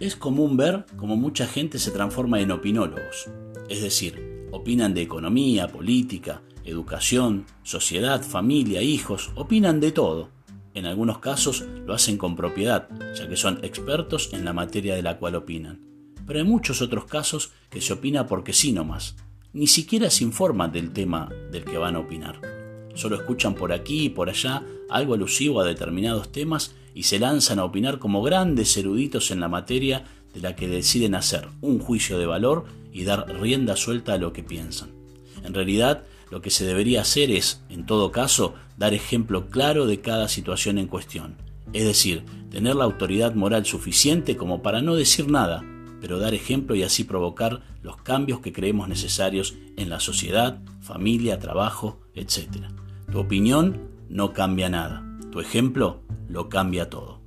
Es común ver cómo mucha gente se transforma en opinólogos, es decir, opinan de economía, política, educación, sociedad, familia, hijos, opinan de todo. En algunos casos lo hacen con propiedad, ya que son expertos en la materia de la cual opinan. Pero hay muchos otros casos que se opina porque sí nomás. Ni siquiera se informan del tema del que van a opinar. Solo escuchan por aquí y por allá algo alusivo a determinados temas y se lanzan a opinar como grandes eruditos en la materia de la que deciden hacer un juicio de valor y dar rienda suelta a lo que piensan. En realidad, lo que se debería hacer es, en todo caso, dar ejemplo claro de cada situación en cuestión, es decir, tener la autoridad moral suficiente como para no decir nada, pero dar ejemplo y así provocar los cambios que creemos necesarios en la sociedad, familia, trabajo, etc. Tu opinión no cambia nada, tu ejemplo lo cambia todo.